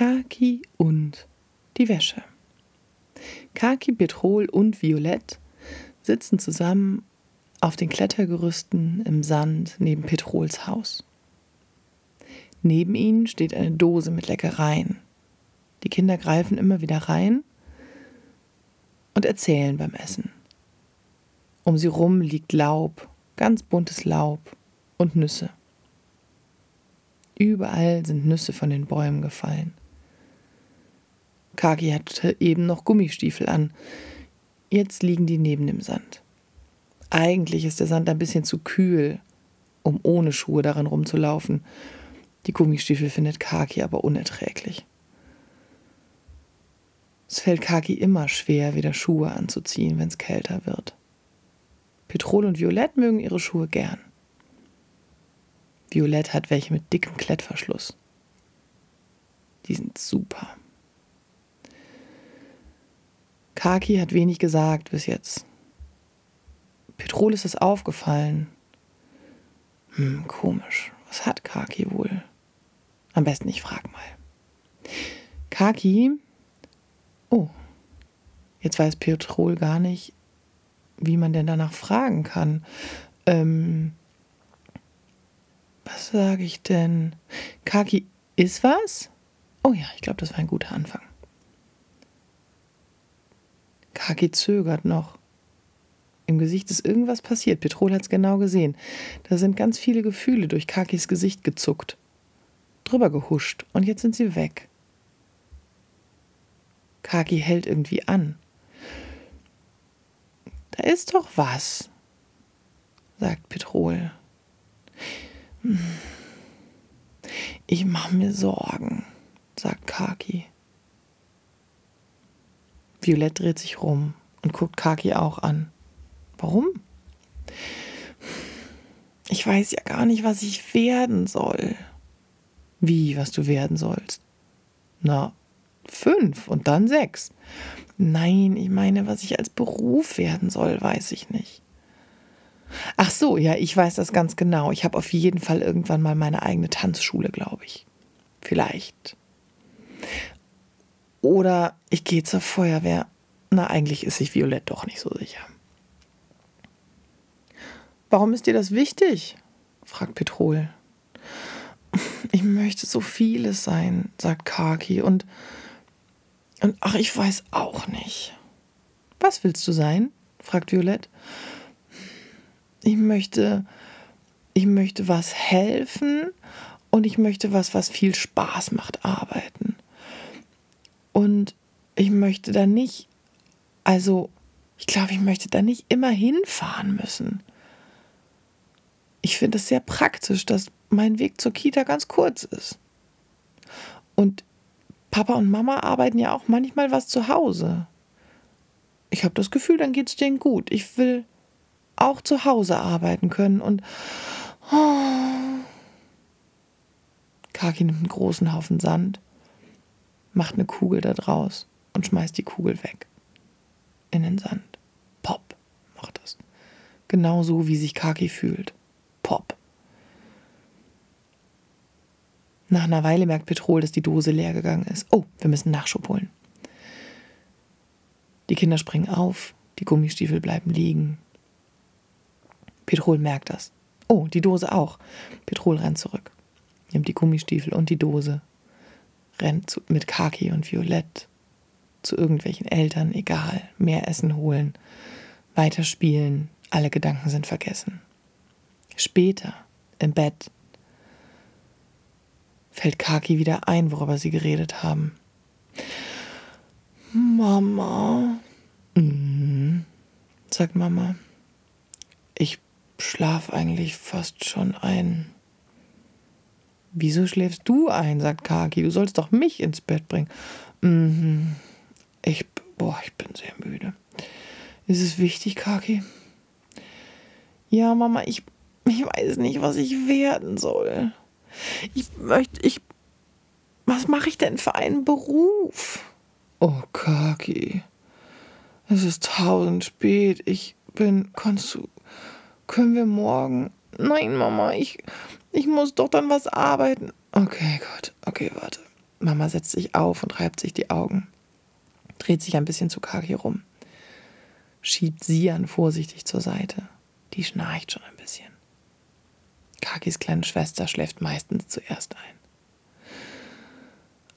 Kaki und die Wäsche. Kaki, Petrol und Violett sitzen zusammen auf den Klettergerüsten im Sand neben Petrols Haus. Neben ihnen steht eine Dose mit Leckereien. Die Kinder greifen immer wieder rein und erzählen beim Essen. Um sie rum liegt Laub, ganz buntes Laub und Nüsse. Überall sind Nüsse von den Bäumen gefallen. Kaki hatte eben noch Gummistiefel an. Jetzt liegen die neben dem Sand. Eigentlich ist der Sand ein bisschen zu kühl, um ohne Schuhe darin rumzulaufen. Die Gummistiefel findet Kaki aber unerträglich. Es fällt Kaki immer schwer, wieder Schuhe anzuziehen, wenn es kälter wird. Petrol und Violett mögen ihre Schuhe gern. Violett hat welche mit dickem Klettverschluss. Die sind super. Kaki hat wenig gesagt bis jetzt. Petrol ist es aufgefallen. Hm, komisch. Was hat Kaki wohl? Am besten ich frag mal. Kaki. Oh. Jetzt weiß Petrol gar nicht, wie man denn danach fragen kann. Ähm, was sage ich denn? Kaki, ist was? Oh ja, ich glaube, das war ein guter Anfang. Kaki zögert noch. Im Gesicht ist irgendwas passiert. Petrol hat es genau gesehen. Da sind ganz viele Gefühle durch Kakis Gesicht gezuckt. Drüber gehuscht. Und jetzt sind sie weg. Kaki hält irgendwie an. Da ist doch was, sagt Petrol. Hm. Ich mache mir Sorgen, sagt Kaki. Violett dreht sich rum und guckt Kaki auch an. Warum? Ich weiß ja gar nicht, was ich werden soll. Wie, was du werden sollst? Na, fünf und dann sechs. Nein, ich meine, was ich als Beruf werden soll, weiß ich nicht. Ach so, ja, ich weiß das ganz genau. Ich habe auf jeden Fall irgendwann mal meine eigene Tanzschule, glaube ich. Vielleicht. Oder ich gehe zur Feuerwehr. Na, eigentlich ist sich Violett doch nicht so sicher. Warum ist dir das wichtig? fragt Petrol. Ich möchte so vieles sein, sagt Kaki, und, und ach, ich weiß auch nicht. Was willst du sein? fragt Violett. Ich möchte, ich möchte was helfen und ich möchte was, was viel Spaß macht, arbeiten. Und ich möchte da nicht, also ich glaube, ich möchte da nicht immer hinfahren müssen ich finde es sehr praktisch, dass mein Weg zur Kita ganz kurz ist. Und Papa und Mama arbeiten ja auch manchmal was zu Hause. Ich habe das Gefühl, dann geht es denen gut. Ich will auch zu Hause arbeiten können und oh. Kaki nimmt einen großen Haufen Sand, macht eine Kugel da draus und schmeißt die Kugel weg. In den Sand. Pop macht das. Genau so, wie sich Kaki fühlt. Pop. Nach einer Weile merkt Petrol, dass die Dose leer gegangen ist. Oh, wir müssen Nachschub holen. Die Kinder springen auf, die Gummistiefel bleiben liegen. Petrol merkt das. Oh, die Dose auch. Petrol rennt zurück, nimmt die Gummistiefel und die Dose, rennt zu, mit Kaki und Violett zu irgendwelchen Eltern, egal, mehr Essen holen, weiterspielen, alle Gedanken sind vergessen. Später, im Bett, fällt Kaki wieder ein, worüber sie geredet haben. Mama, mhm, sagt Mama, ich schlaf eigentlich fast schon ein. Wieso schläfst du ein? sagt Kaki. Du sollst doch mich ins Bett bringen. Mhm. Ich, boah, ich bin sehr müde. Ist es wichtig, Kaki? Ja, Mama, ich ich weiß nicht, was ich werden soll. Ich möchte, ich. Was mache ich denn für einen Beruf? Oh, Kaki. Es ist tausend spät. Ich bin. Kannst du. Können wir morgen. Nein, Mama, ich. Ich muss doch dann was arbeiten. Okay, Gott. Okay, warte. Mama setzt sich auf und reibt sich die Augen, dreht sich ein bisschen zu Kaki rum, schiebt Sian vorsichtig zur Seite. Die schnarcht schon ein bisschen. Kakis kleine Schwester schläft meistens zuerst ein.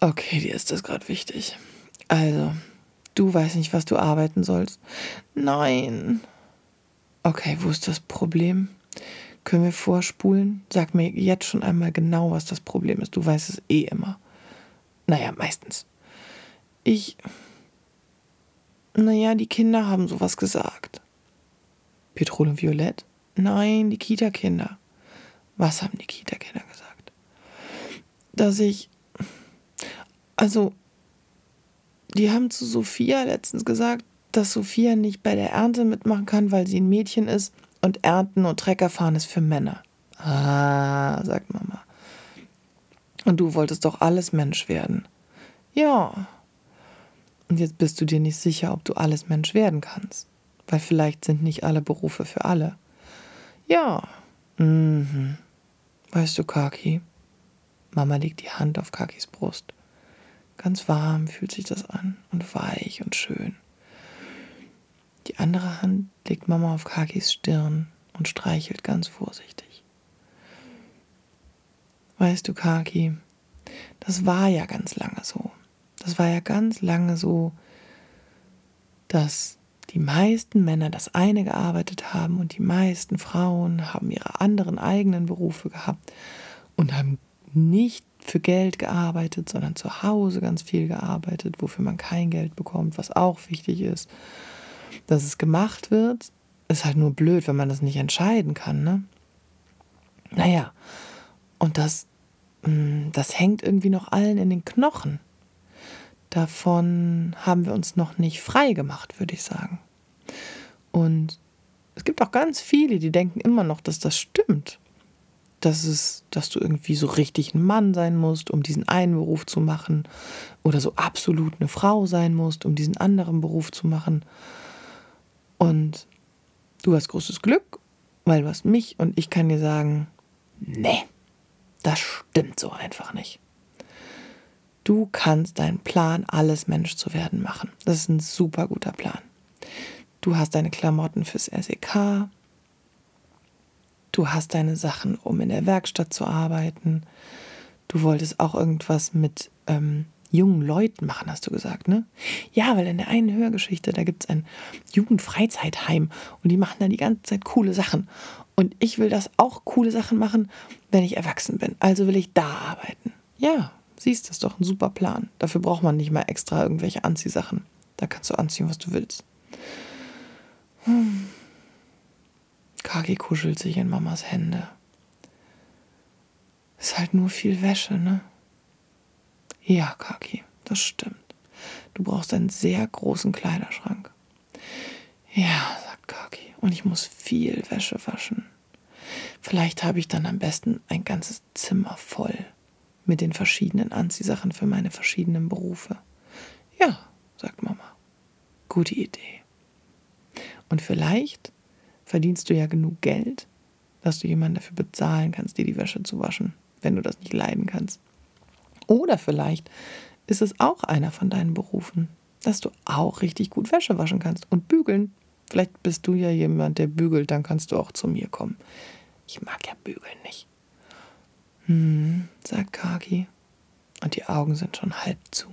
Okay, dir ist das gerade wichtig. Also, du weißt nicht, was du arbeiten sollst. Nein. Okay, wo ist das Problem? Können wir vorspulen? Sag mir jetzt schon einmal genau, was das Problem ist. Du weißt es eh immer. Naja, meistens. Ich. Naja, die Kinder haben sowas gesagt. Petrol und Violett? Nein, die Kita-Kinder. Was haben die Kita-Kinder gesagt? Dass ich. Also, die haben zu Sophia letztens gesagt, dass Sophia nicht bei der Ernte mitmachen kann, weil sie ein Mädchen ist und Ernten und Treckerfahren ist für Männer. Ah, sagt Mama. Und du wolltest doch alles Mensch werden. Ja. Und jetzt bist du dir nicht sicher, ob du alles Mensch werden kannst. Weil vielleicht sind nicht alle Berufe für alle. Ja. Mhm. Weißt du, Kaki? Mama legt die Hand auf Kakis Brust. Ganz warm fühlt sich das an und weich und schön. Die andere Hand legt Mama auf Kakis Stirn und streichelt ganz vorsichtig. Weißt du, Kaki, das war ja ganz lange so. Das war ja ganz lange so, dass die meisten Männer das eine gearbeitet haben und die meisten Frauen haben ihre anderen eigenen Berufe gehabt und haben nicht für Geld gearbeitet, sondern zu Hause ganz viel gearbeitet, wofür man kein Geld bekommt, was auch wichtig ist. Dass es gemacht wird, ist halt nur blöd, wenn man das nicht entscheiden kann, ne? Naja, und das, mm, das hängt irgendwie noch allen in den Knochen. Davon haben wir uns noch nicht frei gemacht, würde ich sagen. Und es gibt auch ganz viele, die denken immer noch, dass das stimmt. Dass, es, dass du irgendwie so richtig ein Mann sein musst, um diesen einen Beruf zu machen. Oder so absolut eine Frau sein musst, um diesen anderen Beruf zu machen. Und du hast großes Glück, weil du hast mich und ich kann dir sagen, nee, das stimmt so einfach nicht. Du kannst deinen Plan, alles Mensch zu werden, machen. Das ist ein super guter Plan. Du hast deine Klamotten fürs SEK. Du hast deine Sachen, um in der Werkstatt zu arbeiten. Du wolltest auch irgendwas mit ähm, jungen Leuten machen, hast du gesagt, ne? Ja, weil in der einen Hörgeschichte, da gibt es ein Jugendfreizeitheim und die machen da die ganze Zeit coole Sachen. Und ich will das auch coole Sachen machen, wenn ich erwachsen bin. Also will ich da arbeiten. Ja, Siehst, das ist doch ein super Plan. Dafür braucht man nicht mal extra irgendwelche Anziehsachen. Da kannst du anziehen, was du willst. Hm. Kagi kuschelt sich in Mamas Hände. Ist halt nur viel Wäsche, ne? Ja, Kaki, das stimmt. Du brauchst einen sehr großen Kleiderschrank. Ja, sagt Kaki, und ich muss viel Wäsche waschen. Vielleicht habe ich dann am besten ein ganzes Zimmer voll mit den verschiedenen Anziehsachen für meine verschiedenen Berufe. Ja, sagt Mama. Gute Idee. Und vielleicht verdienst du ja genug Geld, dass du jemanden dafür bezahlen kannst, dir die Wäsche zu waschen, wenn du das nicht leiden kannst. Oder vielleicht ist es auch einer von deinen Berufen, dass du auch richtig gut Wäsche waschen kannst und bügeln. Vielleicht bist du ja jemand, der bügelt, dann kannst du auch zu mir kommen. Ich mag ja bügeln nicht. Hm, sagt Kaki. Und die Augen sind schon halb zu.